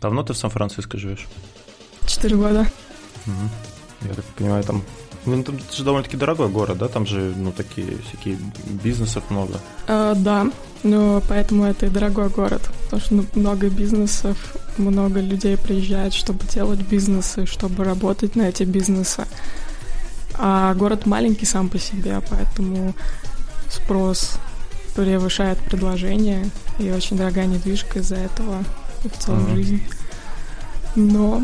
Давно ты в Сан-Франциско живешь? Четыре года. Угу. Я так понимаю, там ну, там же довольно-таки дорогой город, да? Там же, ну, такие всякие бизнесов много. Э, да, ну, поэтому это и дорогой город. Потому что ну, много бизнесов, много людей приезжает, чтобы делать бизнесы, чтобы работать на эти бизнесы. А город маленький сам по себе, поэтому спрос превышает предложение, и очень дорогая недвижка из-за этого и в целом mm-hmm. жизнь. Но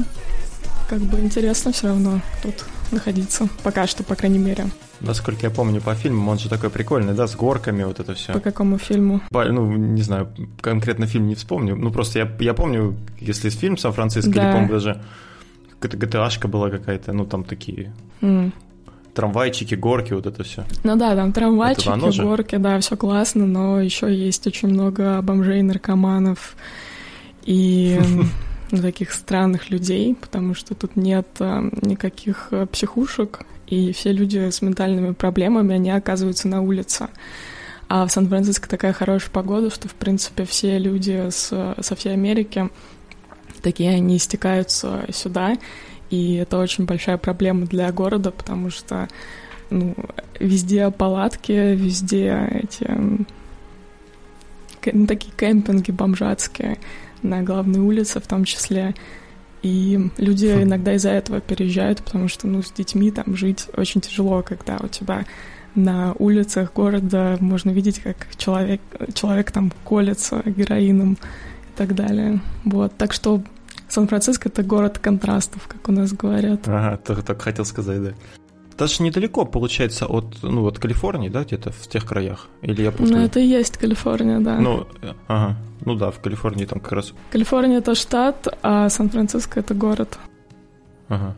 как бы интересно все равно тут находиться. Пока что, по крайней мере. Насколько я помню по фильму, он же такой прикольный, да, с горками, вот это все. По какому фильму? По, ну, не знаю, конкретно фильм не вспомню. Ну, просто я, я помню, если фильм Сан-Франциско, да. или, помню, даже gta была какая-то, ну, там такие... Mm. Трамвайчики, горки, вот это все. Ну да, там трамвайчики, горки, да, все классно, но еще есть очень много бомжей, наркоманов и таких странных людей, потому что тут нет э, никаких э, психушек, и все люди с ментальными проблемами, они оказываются на улице. А в Сан-Франциско такая хорошая погода, что, в принципе, все люди с, со всей Америки, такие они стекаются сюда, и это очень большая проблема для города, потому что ну, везде палатки, везде эти ну, такие кемпинги бомжатские, на главной улице в том числе. И люди хм. иногда из-за этого переезжают, потому что, ну, с детьми там жить очень тяжело, когда у тебя на улицах города можно видеть, как человек, человек там колется героином и так далее. Вот, так что Сан-Франциско — это город контрастов, как у нас говорят. Ага, только, только хотел сказать, да. Даже недалеко, получается, от, ну, от Калифорнии, да, где-то в тех краях? Или я путаю? Ну, это и есть Калифорния, да. Ну, ага. Ну да, в Калифорнии там как раз... Калифорния — это штат, а Сан-Франциско — это город. Ага.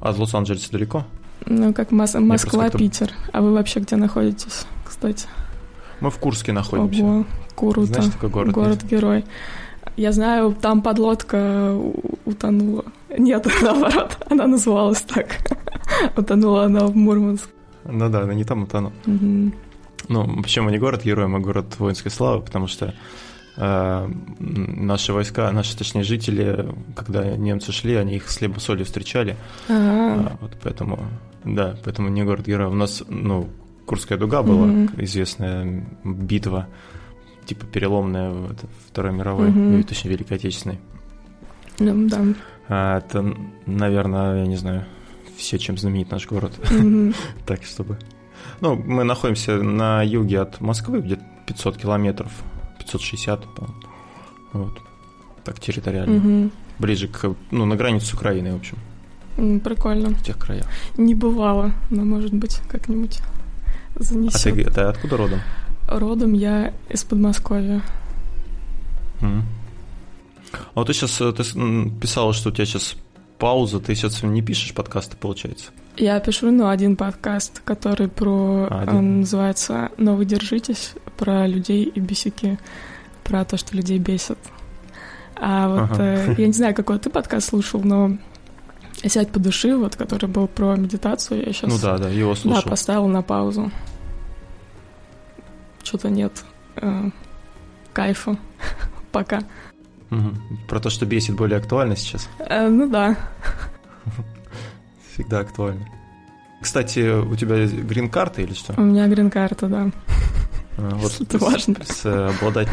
А от Лос-Анджелеса далеко? Ну, как Мос- Москва, Питер. А вы вообще где находитесь, кстати? Мы в Курске находимся. Ого, круто. Знаешь, такой город? Город-герой. Я знаю, там подлодка утонула. Нет, наоборот, она называлась так. Утонула она в Мурманск. Ну да, она не там утонула. Угу. Ну, почему не город-герой, а город воинской славы, потому что э, наши войска, наши, точнее, жители, когда немцы шли, они их с хлебом солью встречали. А, вот поэтому, да, поэтому не город-герой. У нас, ну, Курская дуга была, mm известная битва, типа переломная в Второй мировой, mm точнее, Великой Отечественной. Ну, да. А, это, наверное, я не знаю, все, чем знаменит наш город. так, чтобы... Ну, мы находимся на юге от Москвы, где-то 500 километров, 560, по Вот. Так, территориально. Ближе к, ну, на границе с Украиной, в общем. Прикольно. В тех краях. Не бывало, но, может быть, как-нибудь занесет. А ты, ты откуда родом? Родом я из Подмосковья. Mm. А вот ты сейчас ты писала, что у тебя сейчас пауза, ты сейчас не пишешь подкасты, получается? Я пишу, ну, один подкаст, который про... А. Он называется «Но вы держитесь», про людей и бесики, про то, что людей бесит. А вот ага. э, я не знаю, какой ты подкаст слушал, но «Сядь по души», вот, который был про медитацию, я сейчас... Ну да, да, его слушал. Да, поставил на паузу. Что-то нет э, кайфа пока. Угу. Про то, что бесит, более актуально сейчас? Э, ну да. Всегда актуально. Кстати, у тебя грин-карта или что? У меня грин-карта, да. А, вот это важно. С, с обладатель.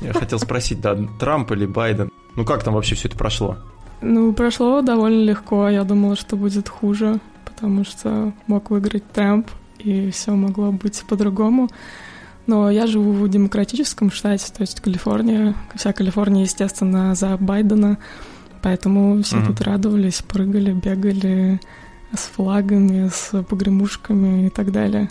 Я хотел спросить, да, Трамп или Байден? Ну как там вообще все это прошло? Ну, прошло довольно легко. Я думала, что будет хуже, потому что мог выиграть Трамп, и все могло быть по-другому. Но я живу в демократическом штате, то есть Калифорния. Вся Калифорния, естественно, за Байдена. Поэтому все mm-hmm. тут радовались, прыгали, бегали с флагами, с погремушками и так далее.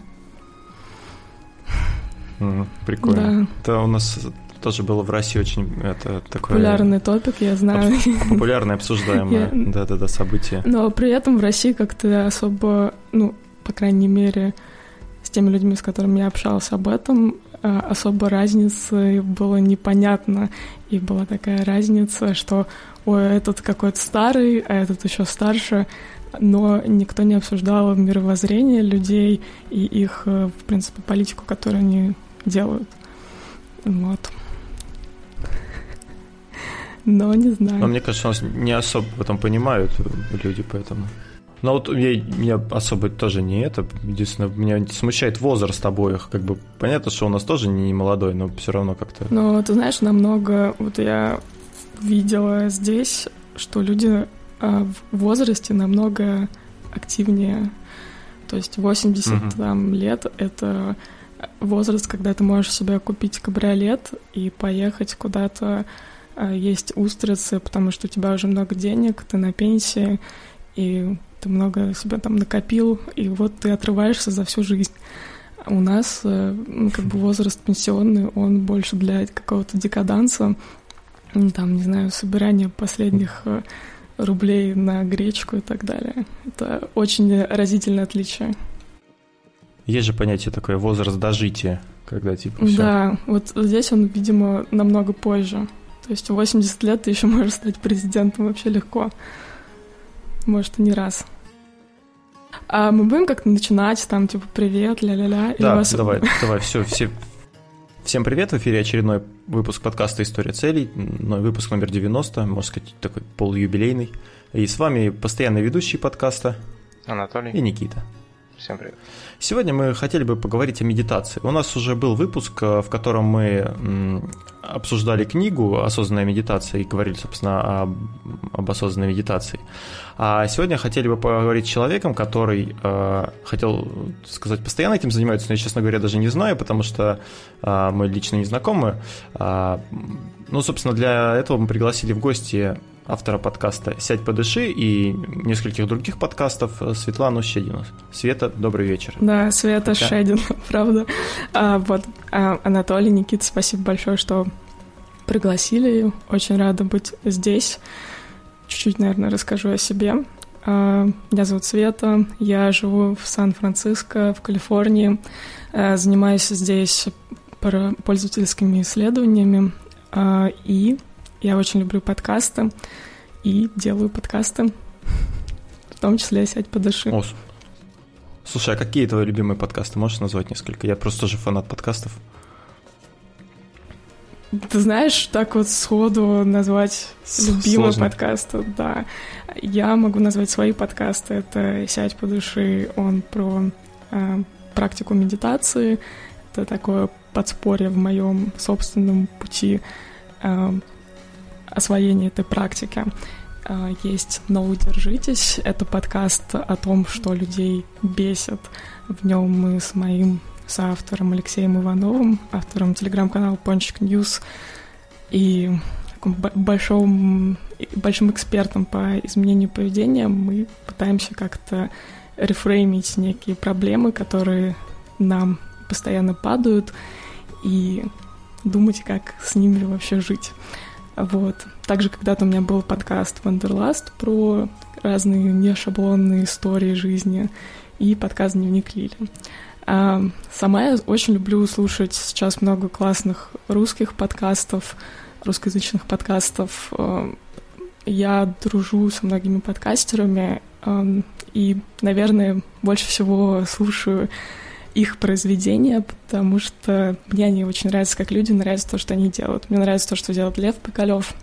Mm, прикольно. Да. Это у нас тоже было в России очень это такое... Популярный топик, я знаю. Популярное, обсуждаемое, да-да-да, событие. Но при этом в России как-то особо, ну, по крайней мере, с теми людьми, с которыми я общалась об этом, э, особо разницы было непонятно. И была такая разница, что ой, этот какой-то старый, а этот еще старше, но никто не обсуждал мировоззрение людей и их, э, в принципе, политику, которую они делают. Вот. но не знаю. Но мне кажется, у нас не особо в этом понимают люди, поэтому... Но вот я, меня особо тоже не это. Единственное, меня смущает возраст обоих. Как бы понятно, что у нас тоже не молодой, но все равно как-то. Ну, ты знаешь, намного. Вот я видела здесь, что люди а, в возрасте намного активнее. То есть 80 угу. там, лет это возраст, когда ты можешь себе купить кабриолет и поехать куда-то а, есть устрицы, потому что у тебя уже много денег, ты на пенсии, и ты много себя там накопил, и вот ты отрываешься за всю жизнь. У нас э, ну, как бы возраст пенсионный, он больше для какого-то декаданса, там, не знаю, собирания последних э, рублей на гречку и так далее. Это очень разительное отличие. Есть же понятие такое возраст дожития, когда типа всё. Да, вот здесь он, видимо, намного позже. То есть в 80 лет ты еще можешь стать президентом вообще легко. Может, и не раз. А мы будем как-то начинать, там, типа, привет, ля-ля-ля. Да, вас... давай, давай, все, все. Всем привет, в эфире очередной выпуск подкаста «История целей», выпуск номер 90, можно сказать, такой полуюбилейный. И с вами постоянный ведущий подкаста Анатолий и Никита. Всем привет. Сегодня мы хотели бы поговорить о медитации. У нас уже был выпуск, э, в котором мы обсуждали книгу «Осознанная медитация» и говорили, собственно, об, об осознанной медитации. А сегодня хотели бы поговорить с человеком, который, э, хотел сказать, постоянно этим занимается, но я, честно говоря, даже не знаю, потому что э, мы лично не знакомы. Э, ну, собственно, для этого мы пригласили в гости автора подкаста «Сядь, подыши» и нескольких других подкастов Светлану Щедину. Света, добрый вечер. Да, Света Хотя... Шедин, правда. А, вот, а, Анатолий, Никита, спасибо большое, что пригласили. Очень рада быть здесь. Чуть-чуть, наверное, расскажу о себе. А, меня зовут Света, я живу в Сан-Франциско, в Калифорнии. А, занимаюсь здесь пользовательскими исследованиями а, и я очень люблю подкасты и делаю подкасты, в том числе «Сядь, подыши». О, слушай, а какие твои любимые подкасты? Можешь назвать несколько? Я просто тоже фанат подкастов. Ты знаешь, так вот сходу назвать любимый подкаст, да. Я могу назвать свои подкасты. Это «Сядь по души», он про э, практику медитации. Это такое подспорье в моем собственном пути э, освоения этой практики. А, есть «Ну держитесь» — это подкаст о том, что людей бесит. В нем мы с моим соавтором Алексеем Ивановым, автором телеграм-канала Пончик News и большим, большим экспертом по изменению поведения мы пытаемся как-то reframe-ить некие проблемы, которые нам постоянно падают, и думать, как с ними вообще жить. Вот. Также когда-то у меня был подкаст «Wanderlust» про разные нешаблонные истории жизни и подкаст «Дневник Лили». А сама я очень люблю слушать сейчас много классных русских подкастов, русскоязычных подкастов. А, я дружу со многими подкастерами а, и, наверное, больше всего слушаю их произведения, потому что мне они очень нравятся как люди, нравится то, что они делают. Мне нравится то, что делает Лев Пикалев.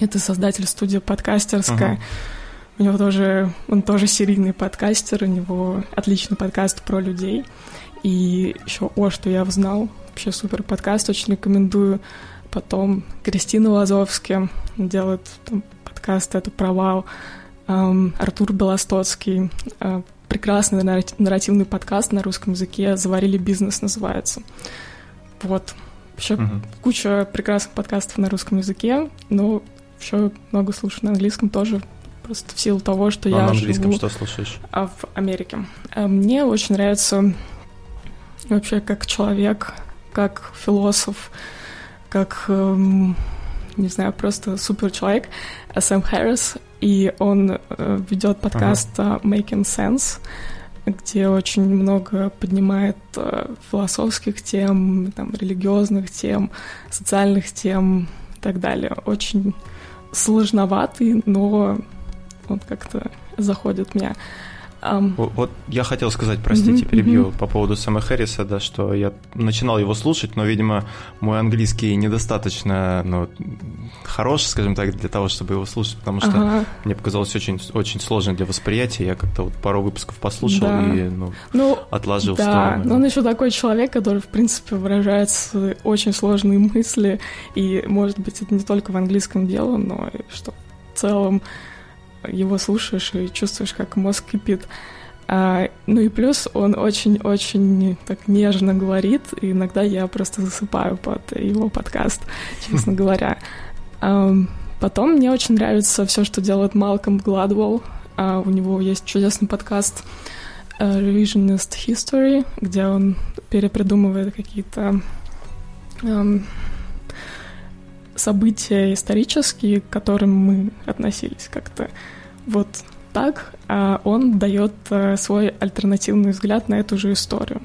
Это создатель студии подкастерская. Uh-huh. У него тоже, он тоже серийный подкастер, у него отличный подкаст про людей. И еще о, что я узнал, вообще супер подкаст, очень рекомендую. Потом Кристина Лазовски делает там, подкаст «Это провал». Um, Артур Белостоцкий, uh, прекрасный нарративный подкаст на русском языке «Заварили бизнес» называется. Вот. Еще угу. куча прекрасных подкастов на русском языке, но еще много слушаю на английском тоже, просто в силу того, что а я на английском живу что слушаешь? А в Америке. А мне очень нравится вообще как человек, как философ, как, эм, не знаю, просто супер человек Сэм Харрис и он э, ведет подкаст ага. Making Sense, где очень много поднимает э, философских тем, там, религиозных тем, социальных тем и так далее. Очень сложноватый, но он как-то заходит меня. Um, вот я хотел сказать, простите, uh-huh, перебью uh-huh. по поводу Сэма Хэрриса, да, что я начинал его слушать, но, видимо, мой английский недостаточно ну, хорош, скажем так, для того, чтобы его слушать, потому что uh-huh. мне показалось очень, очень сложно для восприятия. Я как-то вот пару выпусков послушал да. и ну, ну, отложил да. в сторону. Но он еще такой человек, который, в принципе, выражает очень сложные мысли, и, может быть, это не только в английском дело, но и что в целом его слушаешь и чувствуешь, как мозг кипит. А, ну и плюс он очень-очень так нежно говорит, и иногда я просто засыпаю под его подкаст, честно говоря. А, потом мне очень нравится все, что делает Малком Гладвелл. А, у него есть чудесный подкаст uh, Revisionist History, где он перепридумывает какие-то um, события исторические, к которым мы относились как-то вот так, а он дает э, свой альтернативный взгляд на эту же историю.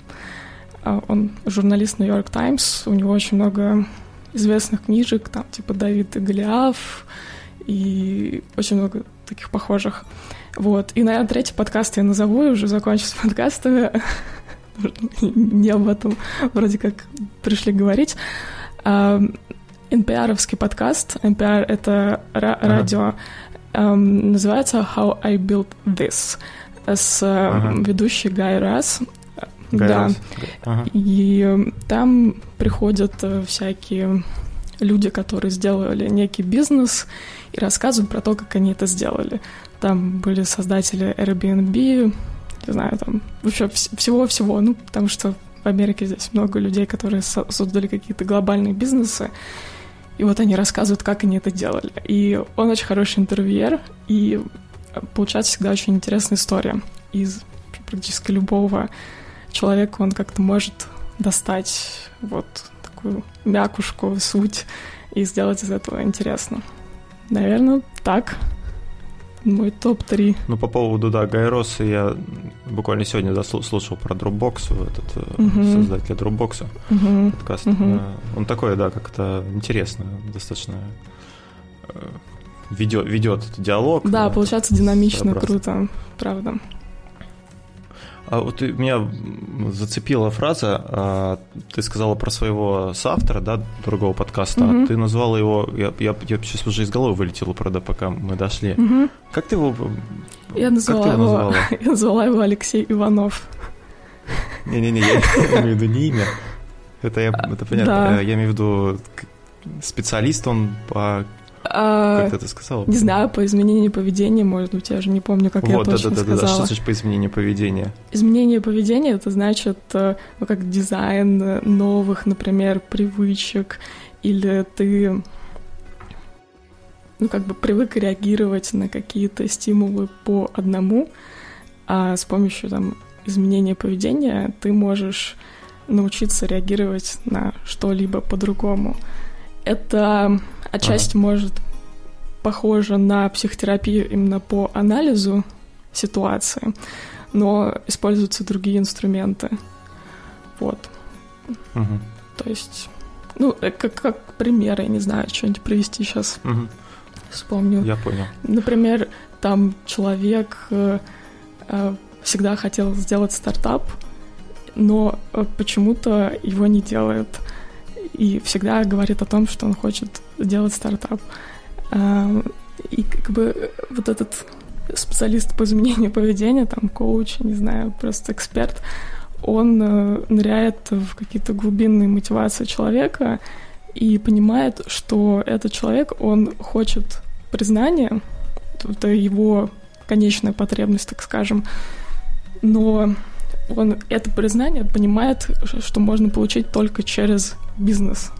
А он журналист Нью-Йорк Таймс, у него очень много известных книжек, там типа Давид и Голиаф, и очень много таких похожих. Вот. И, наверное, третий подкаст я назову, и уже закончу с подкастами. Не об этом вроде как пришли говорить. NPR-овский подкаст. NPR — это радио. Um, называется How I Built This с ага. ведущей Гай Расс. Гай да. Ага. И там приходят э, всякие люди, которые сделали некий бизнес и рассказывают про то, как они это сделали. Там были создатели Airbnb, не знаю, там вообще всего-всего, ну, потому что в Америке здесь много людей, которые создали какие-то глобальные бизнесы, и вот они рассказывают, как они это делали. И он очень хороший интервьюер, и получается всегда очень интересная история. Из практически любого человека он как-то может достать вот такую мякушку, суть и сделать из этого интересно. Наверное, так мой топ-3. Ну, по поводу, да, Гайроса я буквально сегодня да, слушал про Dropbox, этот uh-huh. создатель Dropbox uh-huh. подкаст. Uh-huh. Он такой, да, как-то интересно, достаточно ведет, ведет этот диалог. Да, получается динамично, круто, правда. А вот меня зацепила фраза, а, ты сказала про своего соавтора, да, другого подкаста, угу. ты назвала его, я, я, я сейчас уже из головы вылетела, правда, пока мы дошли. Угу. Как ты его... Я назвала, его, назвала? я назвала его Алексей Иванов. Не-не-не, я имею в виду не имя. Это, я, это понятно. Да. Я имею в виду специалист он по а, как ты это сказала? Не знаю, по изменению поведения, может быть, я же не помню, как вот, я точно да, да, сказала. Да, да, что значит по изменению поведения? Изменение поведения — это значит, э, ну, как дизайн новых, например, привычек, или ты ну, как бы привык реагировать на какие-то стимулы по одному, а с помощью там изменения поведения ты можешь научиться реагировать на что-либо по-другому. Это отчасти ага. может похоже на психотерапию именно по анализу ситуации, но используются другие инструменты. Вот. Угу. То есть, ну, э, как, как пример, я не знаю, что-нибудь привести сейчас. Угу. Вспомню. Я понял. Например, там человек э, э, всегда хотел сделать стартап, но э, почему-то его не делает и всегда говорит о том, что он хочет делать стартап. А, и как бы вот этот специалист по изменению поведения, там, коуч, не знаю, просто эксперт, он э, ныряет в какие-то глубинные мотивации человека и понимает, что этот человек, он хочет признания, это его конечная потребность, так скажем, но он это признание понимает, что можно получить только через бизнес.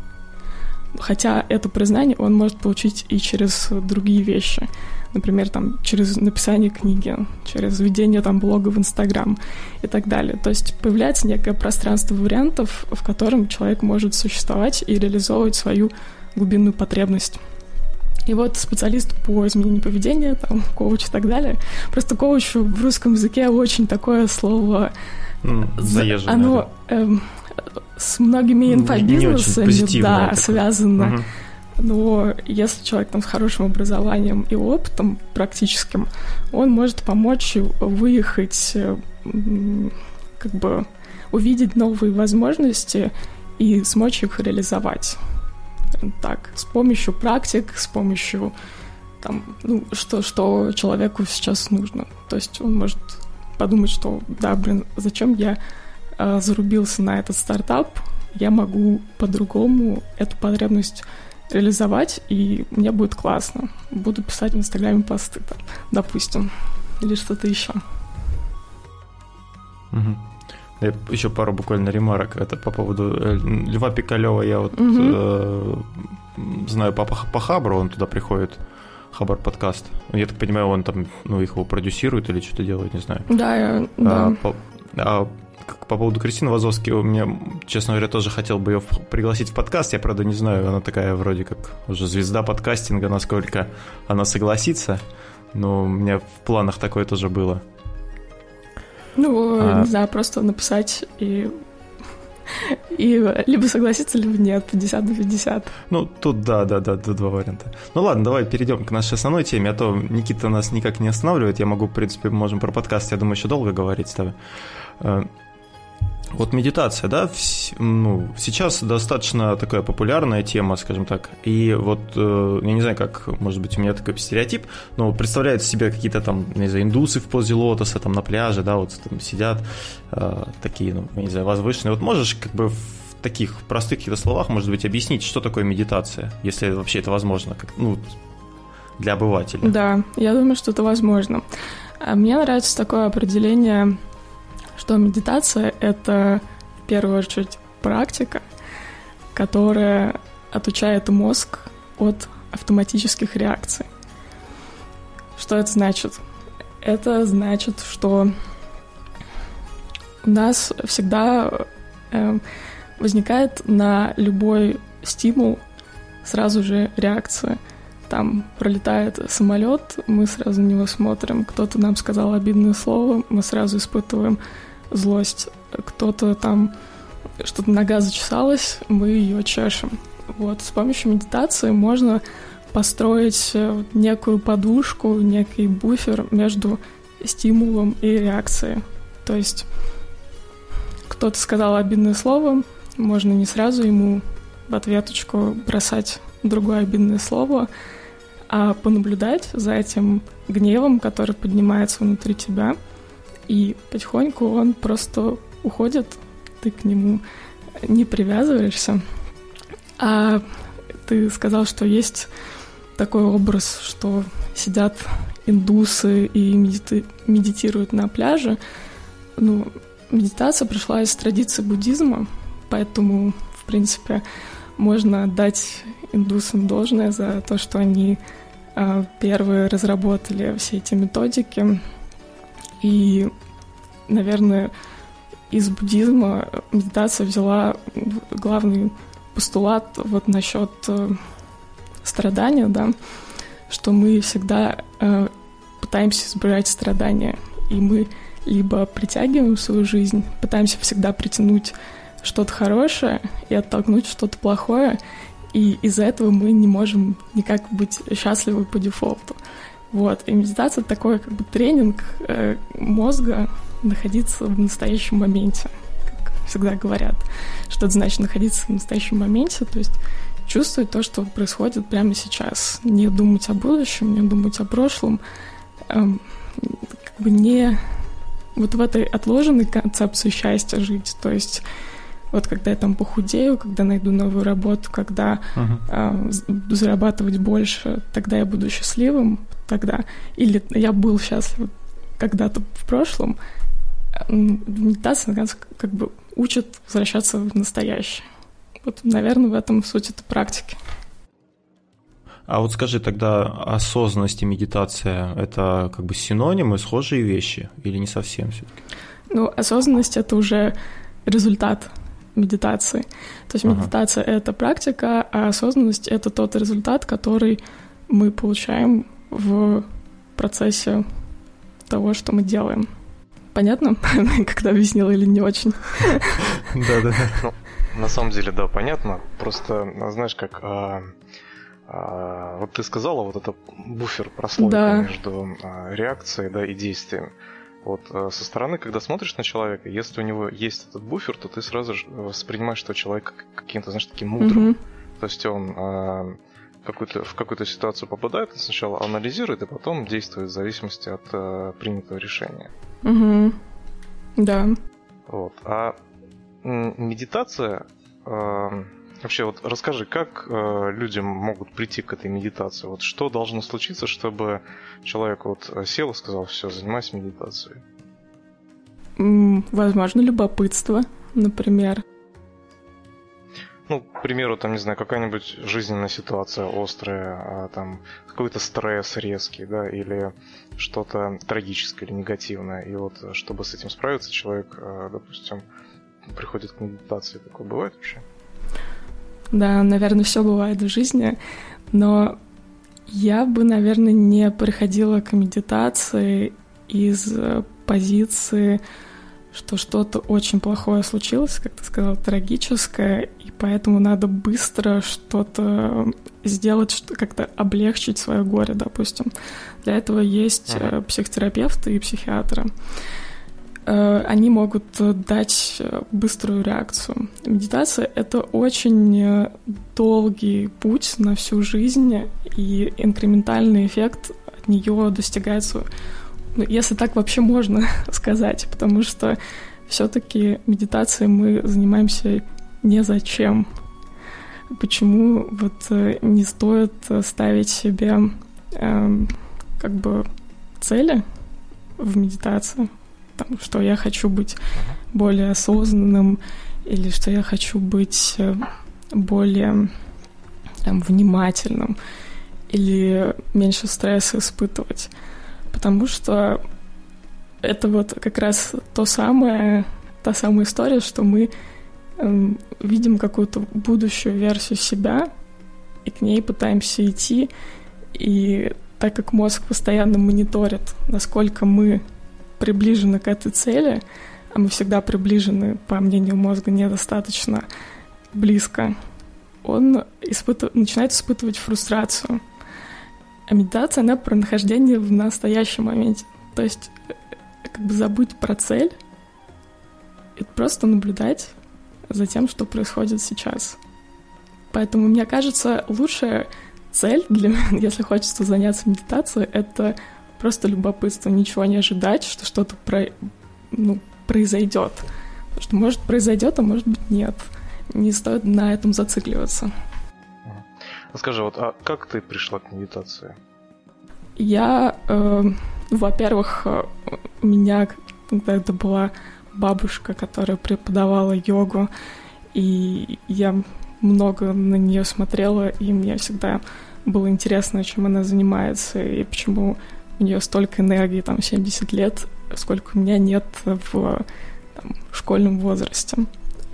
Хотя это признание он может получить и через другие вещи. Например, там, через написание книги, через ведение там, блога в Инстаграм и так далее. То есть появляется некое пространство вариантов, в котором человек может существовать и реализовывать свою глубинную потребность. И вот специалист по изменению поведения, там, коуч и так далее. Просто коуч в русском языке очень такое слово... Заезженное. Оно эм, с многими инфобизнесами, да, связано. Угу. но если человек там с хорошим образованием и опытом практическим, он может помочь выехать, э, как бы увидеть новые возможности и смочь их реализовать. Так, с помощью практик, с помощью там, ну, что, что человеку сейчас нужно. То есть он может подумать, что, да, блин, зачем я зарубился на этот стартап, я могу по-другому эту потребность реализовать, и мне будет классно. Буду писать в Инстаграме посты, там, допустим, или что-то еще. Угу. Еще пару буквально ремарок. Это по поводу э, Льва Пикалева. Я вот угу. э, знаю по, по Хабру, он туда приходит. Хабар подкаст. Я так понимаю, он там, ну, их его продюсирует или что-то делает, не знаю. Да, я, да. А, по, а по поводу Кристины Вазовски, у меня, честно говоря, тоже хотел бы ее пригласить в подкаст. Я, правда, не знаю, она такая вроде как уже звезда подкастинга, насколько она согласится. Но у меня в планах такое тоже было. Ну, а... не знаю, просто написать и и либо согласиться, либо нет, 50 на 50. Ну, тут да, да, да, два варианта. Ну ладно, давай перейдем к нашей основной теме, а то Никита нас никак не останавливает. Я могу, в принципе, можем про подкаст, я думаю, еще долго говорить с тобой. Вот медитация, да, ну, сейчас достаточно такая популярная тема, скажем так. И вот, э, я не знаю, как, может быть, у меня такой стереотип, но представляют себе какие-то там, не знаю, индусы в позе лотоса, там на пляже, да, вот там сидят э, такие, ну, не знаю, возвышенные. Вот можешь как бы в таких простых каких-то словах, может быть, объяснить, что такое медитация, если вообще это возможно, как, ну, для обывателя? Да, я думаю, что это возможно. А мне нравится такое определение что медитация — это в первую очередь практика, которая отучает мозг от автоматических реакций. Что это значит? Это значит, что у нас всегда э, возникает на любой стимул сразу же реакция. Там пролетает самолет, мы сразу на него смотрим, кто-то нам сказал обидное слово, мы сразу испытываем злость. Кто-то там что-то нога зачесалась, мы ее чешем. Вот, с помощью медитации можно построить э, некую подушку, некий буфер между стимулом и реакцией. То есть кто-то сказал обидное слово, можно не сразу ему в ответочку бросать другое обидное слово, а понаблюдать за этим гневом, который поднимается внутри тебя – и потихоньку он просто уходит, ты к нему не привязываешься. А ты сказал, что есть такой образ, что сидят индусы и медити- медитируют на пляже. Ну, медитация пришла из традиции буддизма, поэтому, в принципе, можно отдать индусам должное за то, что они э, первые разработали все эти методики, и, наверное, из буддизма медитация взяла главный постулат вот насчет э, страдания, да, что мы всегда э, пытаемся избежать страдания, и мы либо притягиваем свою жизнь, пытаемся всегда притянуть что-то хорошее и оттолкнуть что-то плохое, и из-за этого мы не можем никак быть счастливы по дефолту. Вот. И медитация — это такой как бы тренинг э, мозга находиться в настоящем моменте, как всегда говорят. Что это значит находиться в настоящем моменте? То есть чувствовать то, что происходит прямо сейчас. Не думать о будущем, не думать о прошлом. Эм, как бы не вот в этой отложенной концепции счастья жить. То есть вот когда я там похудею, когда найду новую работу, когда uh-huh. э, зарабатывать больше, тогда я буду счастливым, тогда. Или я был счастлив когда-то в прошлом. Медитация как бы учит возвращаться в настоящее. Вот, наверное, в этом суть этой практики. А вот скажи тогда, осознанность и медитация – это как бы синонимы, схожие вещи или не совсем все-таки? Ну, осознанность – это уже результат медитации. То есть медитация ага. — это практика, а осознанность — это тот результат, который мы получаем в процессе того, что мы делаем. Понятно, когда объяснила или не очень? Да-да. Ну, на самом деле, да, понятно. Просто, знаешь, как а, А, вот ты сказала, вот это буфер, прослойка да. между а, реакцией да, и действием. Вот а, со стороны, когда смотришь на человека, если у него есть этот буфер, то ты сразу же воспринимаешь, что человек каким-то, знаешь, таким мудрым. Угу. То есть он а, какую-то, в какую-то ситуацию попадает, сначала анализирует, и потом действует в зависимости от а, принятого решения. Угу. Да. Вот. А медитация а, Вообще, вот расскажи, как э, люди могут прийти к этой медитации? Вот что должно случиться, чтобы человек вот сел и сказал, все, занимаюсь медитацией? Возможно, любопытство, например. Ну, к примеру, там, не знаю, какая-нибудь жизненная ситуация острая, а, там, какой-то стресс резкий, да, или что-то трагическое или негативное. И вот, чтобы с этим справиться, человек, э, допустим, приходит к медитации. Такое бывает вообще? Да, наверное, все бывает в жизни, но я бы, наверное, не приходила к медитации из э, позиции, что что-то очень плохое случилось, как ты сказал, трагическое, и поэтому надо быстро что-то сделать, что как-то облегчить свое горе, допустим. Для этого есть uh-huh. психотерапевты и психиатры. Э, они могут дать э, быструю реакцию. Медитация — это очень э, долгий путь на всю жизнь, и инкрементальный эффект от нее достигается, ну, если так вообще можно сказать, потому что все-таки медитацией мы занимаемся не зачем. Почему вот не стоит ставить себе э, как бы цели в медитации? там, что я хочу быть более осознанным или что я хочу быть э, более там, внимательным или меньше стресса испытывать. Потому что это вот как раз то самое, та самая история, что мы эм, видим какую-то будущую версию себя и к ней пытаемся идти. И так как мозг постоянно мониторит, насколько мы приближены к этой цели, а мы всегда приближены, по мнению мозга, недостаточно близко, он испытыв... начинает испытывать фрустрацию. А медитация, она про нахождение в настоящем моменте. То есть как бы забыть про цель и просто наблюдать за тем, что происходит сейчас. Поэтому, мне кажется, лучшая цель для если хочется заняться медитацией, это просто любопытство, ничего не ожидать, что что-то про, ну, произойдет. Потому что может произойдет, а может быть нет. Не стоит на этом зацикливаться. Скажи, вот, а как ты пришла к медитации? Я, э, во-первых, э, у меня когда это была бабушка, которая преподавала йогу, и я много на нее смотрела, и мне всегда было интересно, чем она занимается, и почему у нее столько энергии, там, 70 лет, сколько у меня нет в там, школьном возрасте.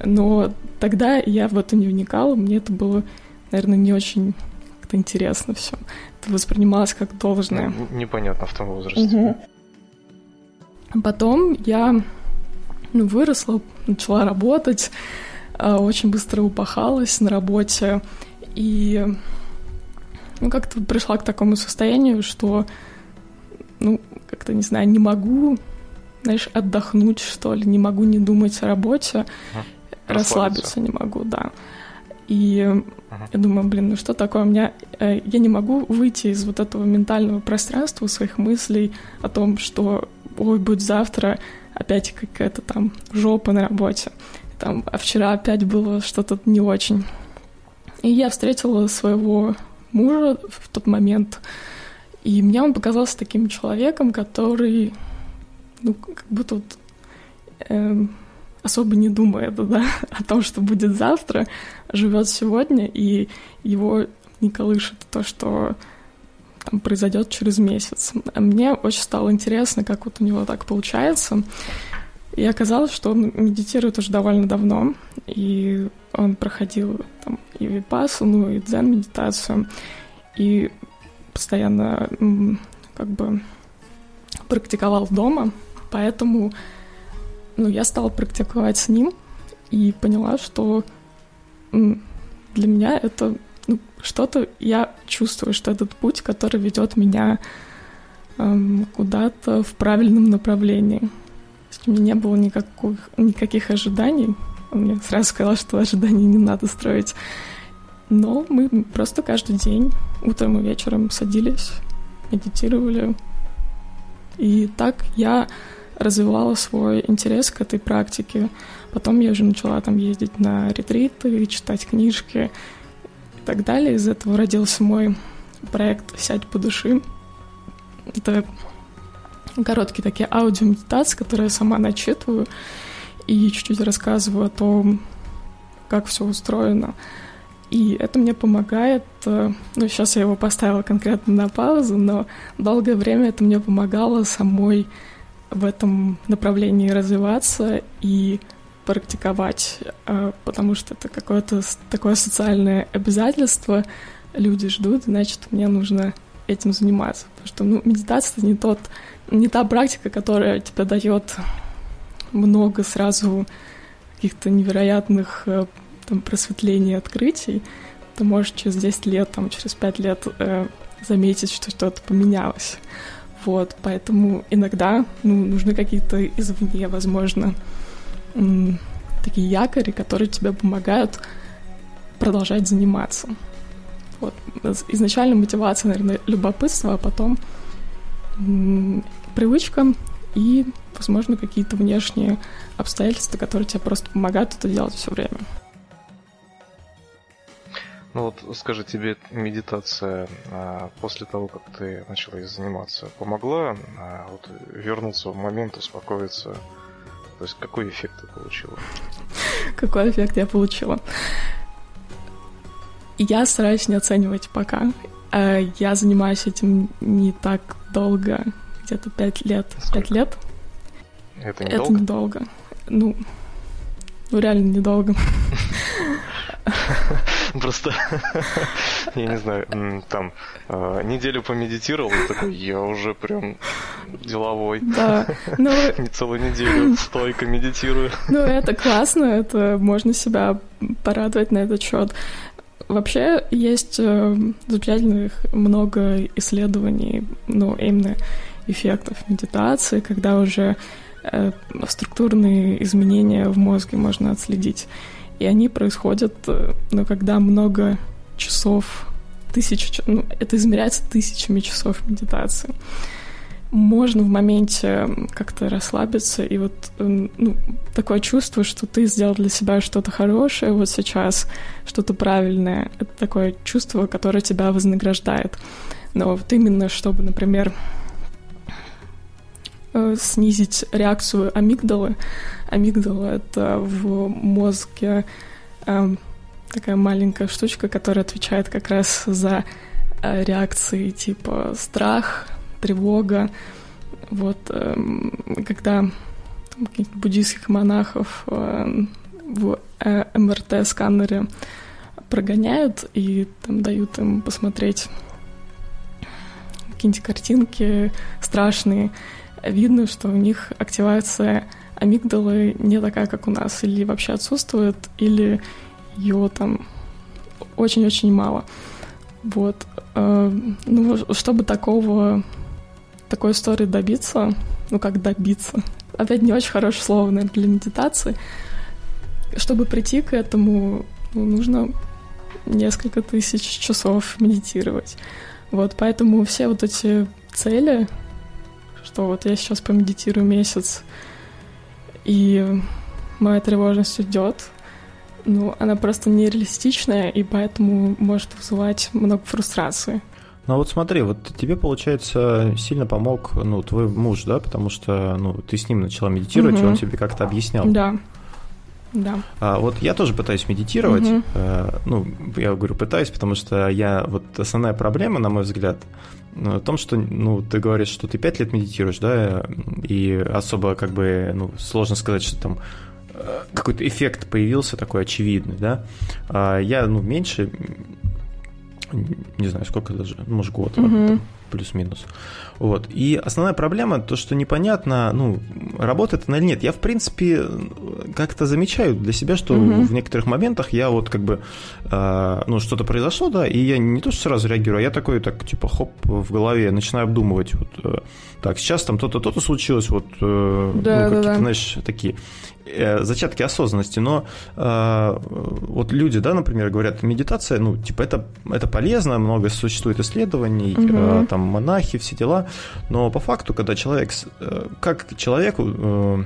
Но тогда я в это не вникала, мне это было, наверное, не очень как-то интересно все. Это воспринималось как должное. Непонятно в том возрасте. Угу. Потом я ну, выросла, начала работать, а, очень быстро упахалась на работе и ну, как-то пришла к такому состоянию, что ну, как-то, не знаю, не могу, знаешь, отдохнуть, что ли, не могу не думать о работе, ага. расслабиться не могу, да. И я думаю, блин, ну что такое? У меня э, я не могу выйти из вот этого ментального пространства своих мыслей о том, что ой, будет завтра опять какая-то там жопа на работе. Там, а вчера опять было что-то не очень. И я встретила своего мужа в тот момент, и мне он показался таким человеком, который, ну, как будто вот, э, особо не думает да, о том, что будет завтра, живет сегодня, и его не колышет то, что там произойдет через месяц. А мне очень стало интересно, как вот у него так получается. И оказалось, что он медитирует уже довольно давно, и он проходил там и випассану, и дзен-медитацию. И постоянно как бы практиковал дома, поэтому ну, я стала практиковать с ним и поняла, что для меня это ну, что-то я чувствую, что этот путь, который ведет меня эм, куда-то в правильном направлении. То есть у меня не было никаких, никаких ожиданий. Он мне сразу сказал, что ожиданий не надо строить. Но мы просто каждый день, утром и вечером садились, медитировали. И так я развивала свой интерес к этой практике. Потом я уже начала там ездить на ретриты, читать книжки и так далее. Из этого родился мой проект «Сядь по души». Это короткие такие аудиомедитации, которые я сама начитываю и чуть-чуть рассказываю о том, как все устроено. И это мне помогает, э, ну, сейчас я его поставила конкретно на паузу, но долгое время это мне помогало самой в этом направлении развиваться и практиковать, э, потому что это какое-то такое социальное обязательство, люди ждут, значит, мне нужно этим заниматься. Потому что ну, медитация — это не, тот, не та практика, которая тебе дает много сразу каких-то невероятных э, там, просветлений, открытий. Ты можешь через 10 лет, там, через 5 лет э, заметить, что что-то поменялось. Вот, поэтому иногда ну, нужны какие-то извне, возможно, такие якори, которые тебе помогают продолжать заниматься. Вот. Изначально мотивация, наверное, любопытство, а потом привычка и, возможно, какие-то внешние обстоятельства, которые тебе просто помогают это делать все время. Ну вот скажи, тебе медитация а, после того, как ты начала ей заниматься, помогла а, вот, вернуться в момент, успокоиться? То есть какой эффект ты получила? Какой эффект я получила? Я стараюсь не оценивать пока. А, я занимаюсь этим не так долго, где-то пять лет. Пять лет? Это недолго? Это недолго. Ну, ну реально недолго. Просто, я не знаю, там, а, неделю помедитировал, и такой, я уже прям деловой. Да, ну... Не целую неделю стойко медитирую. Ну, это классно, это можно себя порадовать на этот счет. Вообще есть э, замечательных много исследований, ну, именно эффектов медитации, когда уже э, структурные изменения в мозге можно отследить. И они происходят, э, ну, когда много часов, тысяч, ну, это измеряется тысячами часов медитации. Можно в моменте как-то расслабиться, и вот ну, такое чувство, что ты сделал для себя что-то хорошее вот сейчас, что-то правильное. Это такое чувство, которое тебя вознаграждает. Но вот именно чтобы, например, Э, снизить реакцию амигдалы. Амигдала — это в мозге э, такая маленькая штучка, которая отвечает как раз за э, реакции типа страх, тревога. Вот э, когда буддийских монахов э, в э, МРТ-сканере прогоняют и там дают им посмотреть какие-нибудь картинки страшные, видно, что у них активация амигдалы не такая, как у нас, или вообще отсутствует, или ее там очень-очень мало. Вот. Э, ну, чтобы такого, такой истории добиться, ну, как добиться, опять не очень хорошее слово, наверное, для медитации, чтобы прийти к этому, ну, нужно несколько тысяч часов медитировать. Вот, поэтому все вот эти цели, что вот я сейчас помедитирую месяц, и моя тревожность уйдет, ну, она просто нереалистичная, и поэтому может вызывать много фрустрации. Ну а вот смотри, вот тебе, получается, сильно помог, ну, твой муж, да, потому что, ну, ты с ним начала медитировать, угу. и он тебе как-то объяснял. Да. Да. А, вот я тоже пытаюсь медитировать. Угу. А, ну, я говорю, пытаюсь, потому что я вот основная проблема, на мой взгляд, о том, что, ну, ты говоришь, что ты пять лет медитируешь, да, и особо, как бы, ну, сложно сказать, что там э, какой-то эффект появился такой очевидный, да. А я, ну, меньше, не знаю, сколько даже, может, год, угу. там, плюс-минус. Вот. И основная проблема то, что непонятно, ну, работает она или нет. Я, в принципе, как-то замечаю для себя, что угу. в некоторых моментах я вот как бы, э, ну, что-то произошло, да, и я не то, что сразу реагирую, а я такой, так, типа, хоп, в голове начинаю обдумывать, вот, э, так, сейчас там то-то, то-то случилось, вот, э, да, ну, какие-то, да. знаешь, такие э, зачатки осознанности, но э, вот люди, да, например, говорят, медитация, ну, типа, это, это полезно, много существует исследований, угу. э, там, монахи, все дела, но по факту, когда человек, э, как человеку, э,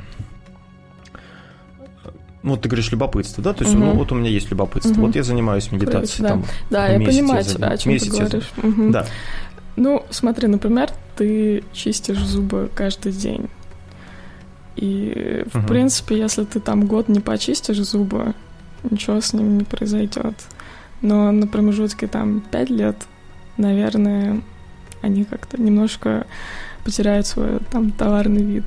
ну, вот ты говоришь любопытство, да, то есть, угу. ну, вот у меня есть любопытство, угу. вот я занимаюсь медитацией, да. там, да, я понимаю тебя, о чем ты говоришь. Угу. Да. Ну, смотри, например, ты чистишь зубы каждый день. И, в угу. принципе, если ты там год не почистишь зубы, ничего с ним не произойдет. Но на промежутке там 5 лет, наверное, они как-то немножко потеряют свой там товарный вид.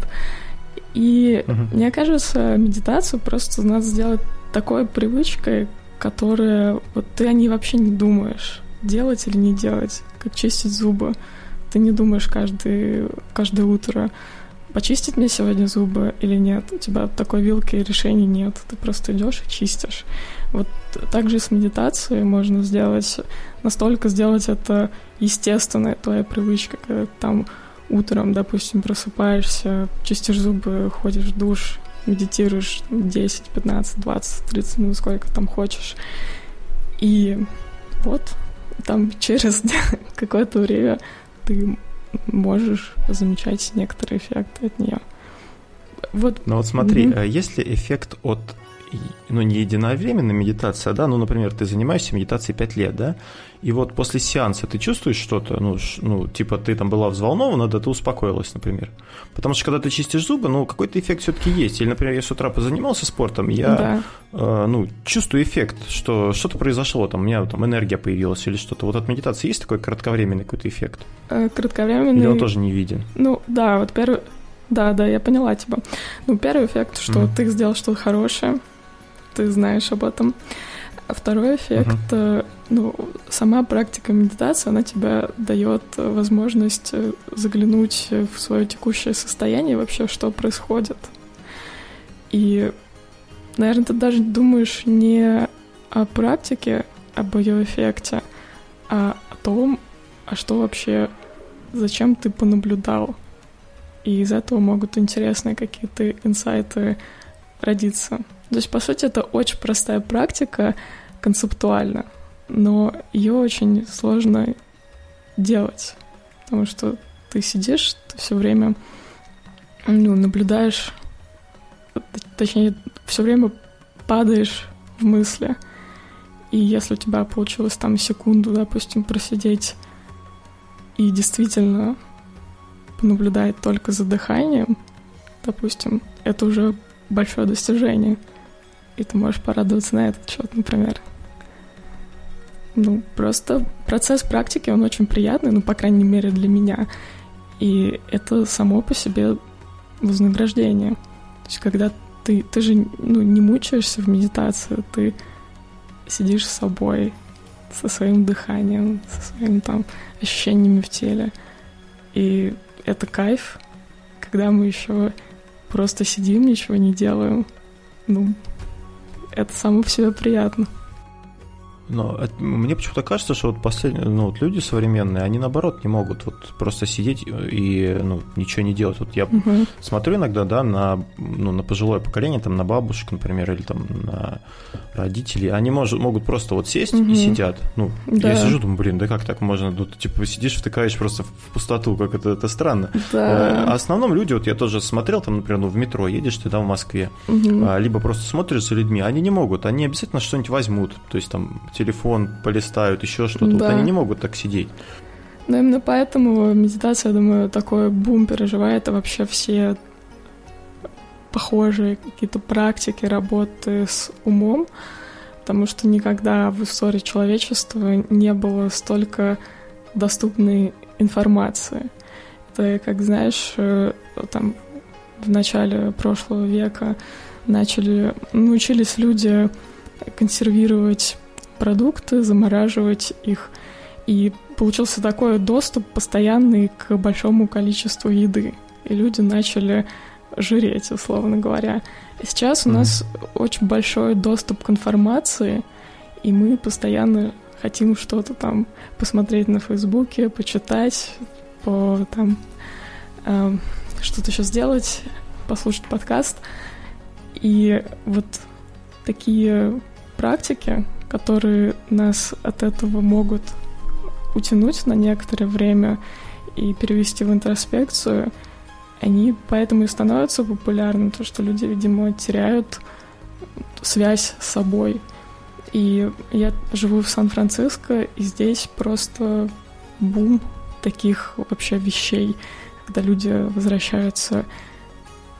И угу. мне кажется, медитацию просто надо сделать такой привычкой, которая вот ты о ней вообще не думаешь, делать или не делать, как чистить зубы. Ты не думаешь каждый, каждое утро, почистить мне сегодня зубы или нет. У тебя такой вилки решений нет. Ты просто идешь и чистишь. Вот также с медитацией можно сделать, настолько сделать это естественной твоя привычка, когда там утром, допустим, просыпаешься, чистишь зубы, ходишь в душ, медитируешь 10, 15, 20, 30 минут, сколько там хочешь. И вот там через какое-то время ты можешь замечать некоторые эффекты от нее. Вот. Ну вот смотри, mm-hmm. есть ли эффект от ну, не единовременная медитация, да, ну, например, ты занимаешься медитацией 5 лет, да, и вот после сеанса ты чувствуешь что-то, ну, ну, типа ты там была взволнована, да, ты успокоилась, например. Потому что когда ты чистишь зубы, ну, какой-то эффект все-таки есть. Или, например, я с утра позанимался спортом, я, да. э, ну, чувствую эффект, что что-то произошло, там, у меня там энергия появилась или что-то. Вот от медитации есть такой кратковременный какой-то эффект? Э, кратковременный... Или он тоже не виден? Ну, да, вот первый... Да, да, я поняла тебя. Ну, первый эффект, что mm. ты сделал что-то хорошее, ты знаешь об этом. А второй эффект, uh-huh. ну, сама практика медитации, она тебе дает возможность э, заглянуть в свое текущее состояние, вообще, что происходит. И, наверное, ты даже думаешь не о практике, об ее эффекте, а о том, а что вообще, зачем ты понаблюдал. И из этого могут интересные какие-то инсайты родиться. То есть, по сути, это очень простая практика концептуально, но ее очень сложно делать, потому что ты сидишь, ты все время ну, наблюдаешь, точнее, все время падаешь в мысли. И если у тебя получилось там секунду, допустим, просидеть и действительно понаблюдать только за дыханием, допустим, это уже большое достижение — и ты можешь порадоваться на этот счет, например. Ну, просто процесс практики, он очень приятный, ну, по крайней мере, для меня. И это само по себе вознаграждение. То есть, когда ты, ты же ну, не мучаешься в медитации, ты сидишь с собой, со своим дыханием, со своими там ощущениями в теле. И это кайф, когда мы еще просто сидим, ничего не делаем. Ну, это само по себе приятно. Но мне почему-то кажется, что вот последние, ну, вот люди современные, они наоборот не могут вот просто сидеть и ну, ничего не делать. Вот я угу. смотрю иногда, да, на, ну, на пожилое поколение, там, на бабушек, например, или там на родителей, они мож, могут просто вот сесть угу. и сидят. Ну, да. я сижу, думаю, блин, да как так можно? Ну, ты, типа, сидишь, втыкаешь просто в пустоту, как это, это странно. Да. А в основном люди, вот я тоже смотрел, там, например, ну, в метро едешь ты, да, в Москве, угу. либо просто смотришь за людьми, они не могут, они обязательно что-нибудь возьмут, то есть там телефон полистают, еще что-то. Да. Вот они не могут так сидеть. Но именно поэтому медитация, я думаю, такой бум переживает, а вообще все похожие какие-то практики работы с умом, потому что никогда в истории человечества не было столько доступной информации. Это, как знаешь, э, там в начале прошлого века начали, научились люди консервировать продукты, замораживать их. И получился такой доступ постоянный к большому количеству еды. И люди начали жиреть, условно говоря. Сейчас у нас mm-hmm. очень большой доступ к информации, и мы постоянно хотим что-то там посмотреть на Фейсбуке, почитать, по там э, что-то еще сделать, послушать подкаст. И вот такие практики, которые нас от этого могут утянуть на некоторое время и перевести в интроспекцию, они поэтому и становятся популярны, то что люди, видимо, теряют связь с собой. И я живу в Сан-Франциско, и здесь просто бум таких вообще вещей, когда люди возвращаются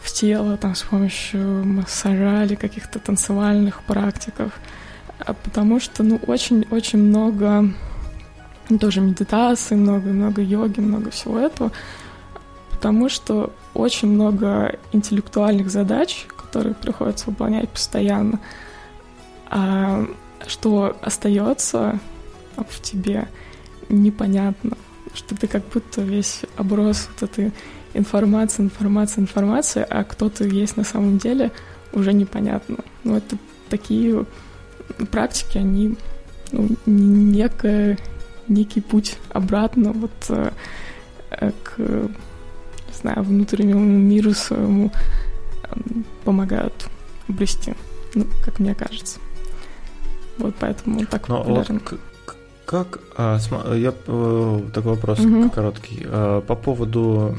в тело там, с помощью массажа или каких-то танцевальных практиков. А потому что, ну, очень-очень много тоже медитации, много-много йоги, много всего этого, потому что очень много интеллектуальных задач, которые приходится выполнять постоянно, а что остается в тебе, непонятно, что ты как будто весь оброс вот этой информацией, информацией, информацией, а кто ты есть на самом деле, уже непонятно. Ну, это такие практики, они ну, некое некий путь обратно вот э, к, не знаю, внутреннему миру своему помогают обрести, ну, как мне кажется. Вот поэтому так Но популярен. Вот как, а, я э, такой вопрос угу. короткий а, по поводу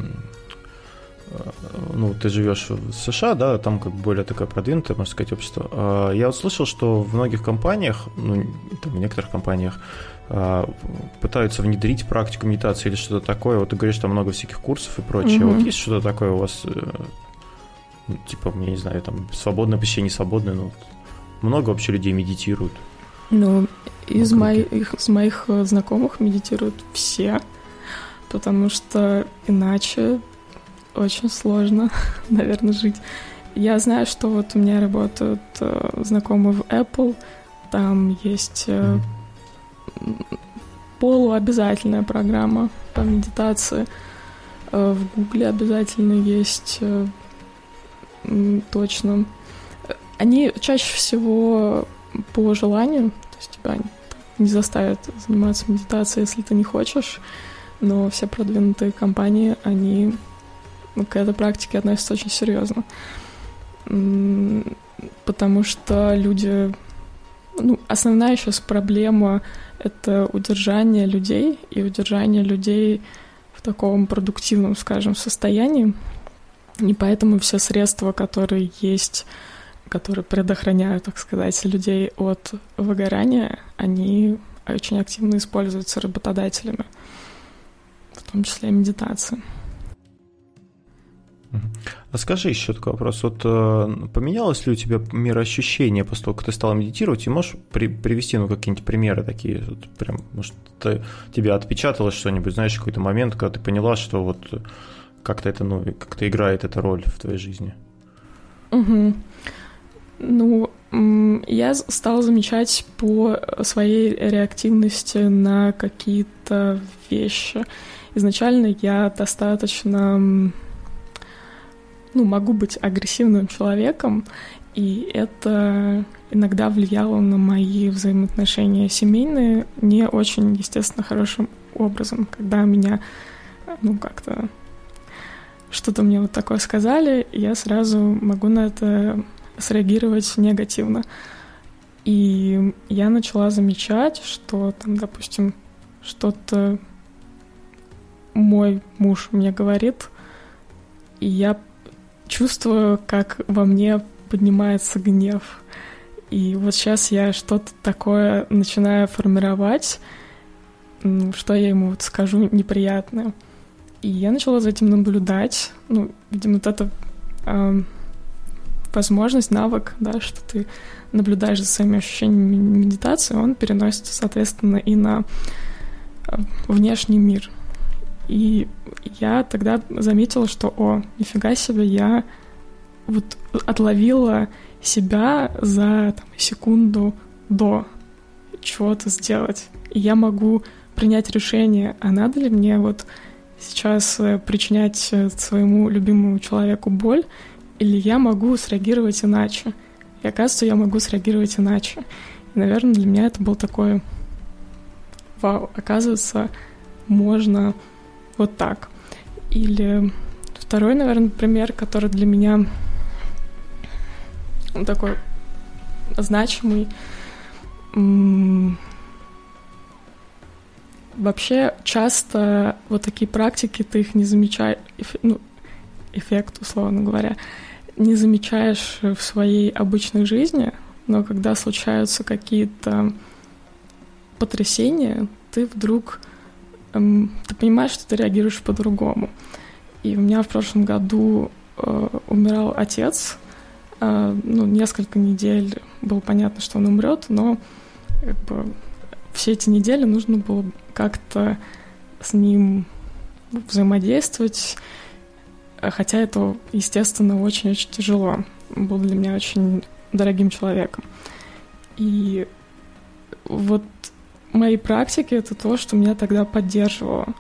ну, ты живешь в США, да, там как более такое продвинутое, можно сказать, общество. Я вот слышал, что в многих компаниях, ну, там, в некоторых компаниях а, пытаются внедрить практику медитации или что-то такое. Вот ты говоришь, там много всяких курсов и прочее. Mm-hmm. Вот есть что-то такое у вас, э, ну, типа, я не знаю, там, свободное посещение, свободное, ну, много вообще людей медитируют? Ну, из моих, из моих э, знакомых медитируют все, потому что иначе очень сложно, наверное, жить. Я знаю, что вот у меня работают э, знакомые в Apple, там есть mm-hmm полуобязательная программа по медитации. Э, в Гугле обязательно есть э, точно. Они чаще всего по желанию, то есть тебя не заставят заниматься медитацией, если ты не хочешь, но все продвинутые компании, они к этой практике относятся очень серьезно. Потому что люди... Ну, основная сейчас проблема это удержание людей и удержание людей в таком продуктивном, скажем, состоянии. И поэтому все средства, которые есть, которые предохраняют, так сказать, людей от выгорания, они очень активно используются работодателями, в том числе и медитация. А скажи еще такой вопрос. Вот э, поменялось ли у тебя мироощущение после того, как ты стала медитировать? И можешь при, привести ну, какие-нибудь примеры такие? Вот, прям, может, ты, тебя отпечаталось что-нибудь, знаешь, какой-то момент, когда ты поняла, что вот как-то это, ну, как-то играет эта роль в твоей жизни? Угу. Ну, я стала замечать по своей реактивности на какие-то вещи. Изначально я достаточно ну, могу быть агрессивным человеком, и это иногда влияло на мои взаимоотношения семейные не очень, естественно, хорошим образом, когда меня, ну, как-то что-то мне вот такое сказали, я сразу могу на это среагировать негативно. И я начала замечать, что там, допустим, что-то мой муж мне говорит, и я чувствую, как во мне поднимается гнев. И вот сейчас я что-то такое начинаю формировать, что я ему вот скажу неприятное. И я начала за этим наблюдать. Ну, видимо, вот эта э, возможность, навык, да, что ты наблюдаешь за своими ощущениями медитации, он переносится, соответственно, и на э, внешний мир. И я тогда заметила, что, о, нифига себе, я вот отловила себя за там, секунду до чего-то сделать. И я могу принять решение, а надо ли мне вот сейчас э, причинять э, своему любимому человеку боль, или я могу среагировать иначе. И оказывается, я могу среагировать иначе. И, наверное, для меня это был такой вау, оказывается, можно вот так. Или второй, наверное, пример, который для меня такой значимый. Вообще часто вот такие практики, ты их не замечаешь, ну, эффект, условно говоря, не замечаешь в своей обычной жизни, но когда случаются какие-то потрясения, ты вдруг ты понимаешь, что ты реагируешь по-другому. И у меня в прошлом году э, умирал отец. Э, ну, несколько недель было понятно, что он умрет, но как бы, все эти недели нужно было как-то с ним взаимодействовать, хотя это, естественно, очень-очень тяжело. Он был для меня очень дорогим человеком. И вот моей практики это то, что меня тогда поддерживало.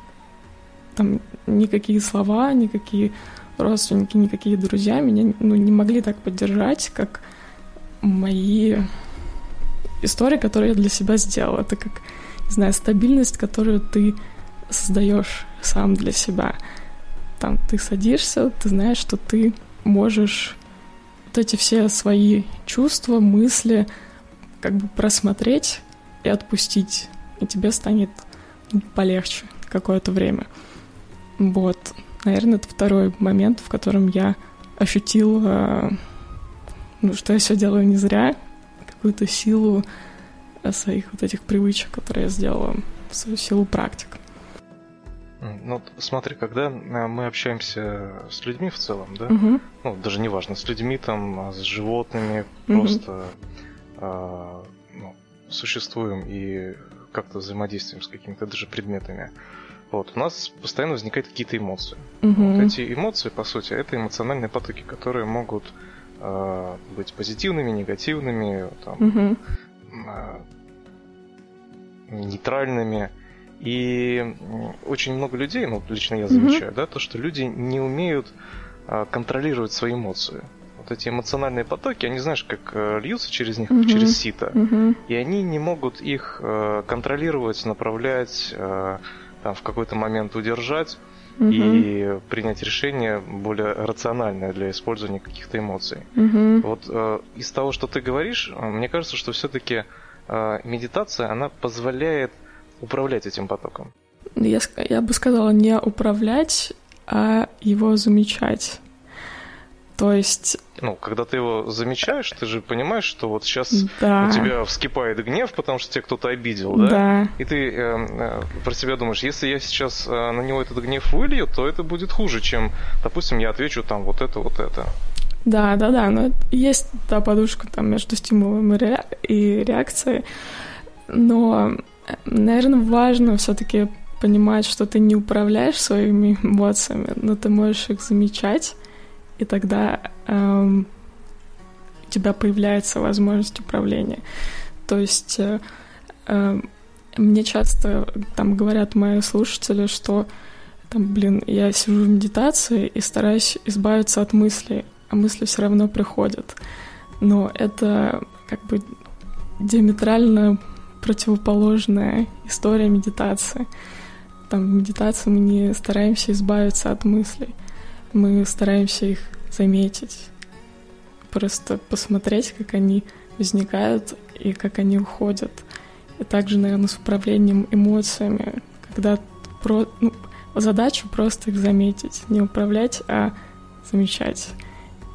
Там никакие слова, никакие родственники, никакие друзья меня ну, не могли так поддержать, как мои истории, которые я для себя сделала. Это как, не знаю, стабильность, которую ты создаешь сам для себя. Там ты садишься, ты знаешь, что ты можешь вот эти все свои чувства, мысли как бы просмотреть и отпустить, и тебе станет полегче какое-то время. Вот, наверное, это второй момент, в котором я ощутила, ну, что я все делаю не зря, какую-то силу своих вот этих привычек, которые я сделала, свою силу практик. Ну, смотри, когда э, мы общаемся с людьми в целом, да, угу. ну, даже неважно, с людьми, там, а с животными, угу. просто э, ну, существуем и как-то взаимодействуем с какими-то даже предметами. Вот, у нас постоянно возникают какие-то эмоции. Угу. Вот эти эмоции, по сути, это эмоциональные потоки, которые могут э, быть позитивными, негативными, там, угу. э, нейтральными. И очень много людей, ну, лично я замечаю, mm да, то, что люди не умеют а, контролировать свои эмоции. Вот эти эмоциональные потоки, они, знаешь, как э, льются через них, mm через сито, mm и они не могут их э, контролировать, направлять, э, там, в какой-то момент удержать mm и принять решение более рациональное для использования каких-то эмоций. mm Вот из того, что ты говоришь, мне кажется, что все-таки медитация, она позволяет управлять этим потоком? Я, я бы сказала, не управлять, а его замечать. То есть... Ну, когда ты его замечаешь, ты же понимаешь, что вот сейчас да. у тебя вскипает гнев, потому что тебя кто-то обидел, да? Да. И ты э, э, про себя думаешь, если я сейчас э, на него этот гнев вылью, то это будет хуже, чем, допустим, я отвечу там вот это, вот это. Да, да, да, но есть та подушка там между стимулом и, ре... и реакцией, но Наверное, важно все-таки понимать, что ты не управляешь своими эмоциями, но ты можешь их замечать, и тогда эм, у тебя появляется возможность управления. То есть э, э, мне часто там говорят мои слушатели, что там, блин, я сижу в медитации и стараюсь избавиться от мыслей, а мысли все равно приходят. Но это как бы диаметрально противоположная история медитации. Там в медитации мы не стараемся избавиться от мыслей, мы стараемся их заметить, просто посмотреть, как они возникают и как они уходят. И также, наверное, с управлением эмоциями, когда про... ну, задача просто их заметить, не управлять, а замечать.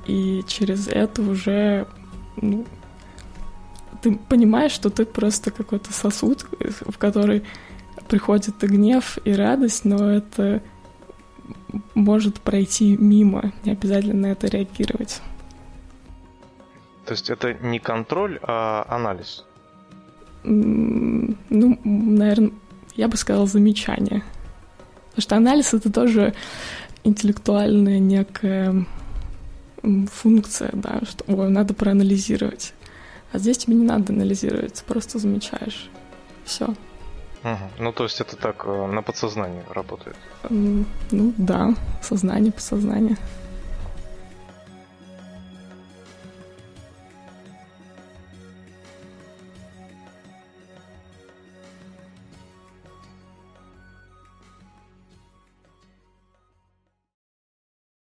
И через это уже ну, ты понимаешь, что ты просто какой-то сосуд, в который приходит и гнев, и радость, но это может пройти мимо, не обязательно на это реагировать. То есть это не контроль, а анализ? Ну, наверное, я бы сказала замечание. Потому что анализ — это тоже интеллектуальная некая функция, да, что ой, надо проанализировать. А здесь тебе не надо анализировать, просто замечаешь. Все. Ну, то есть это так на подсознании работает? Ну, да, сознание, подсознание.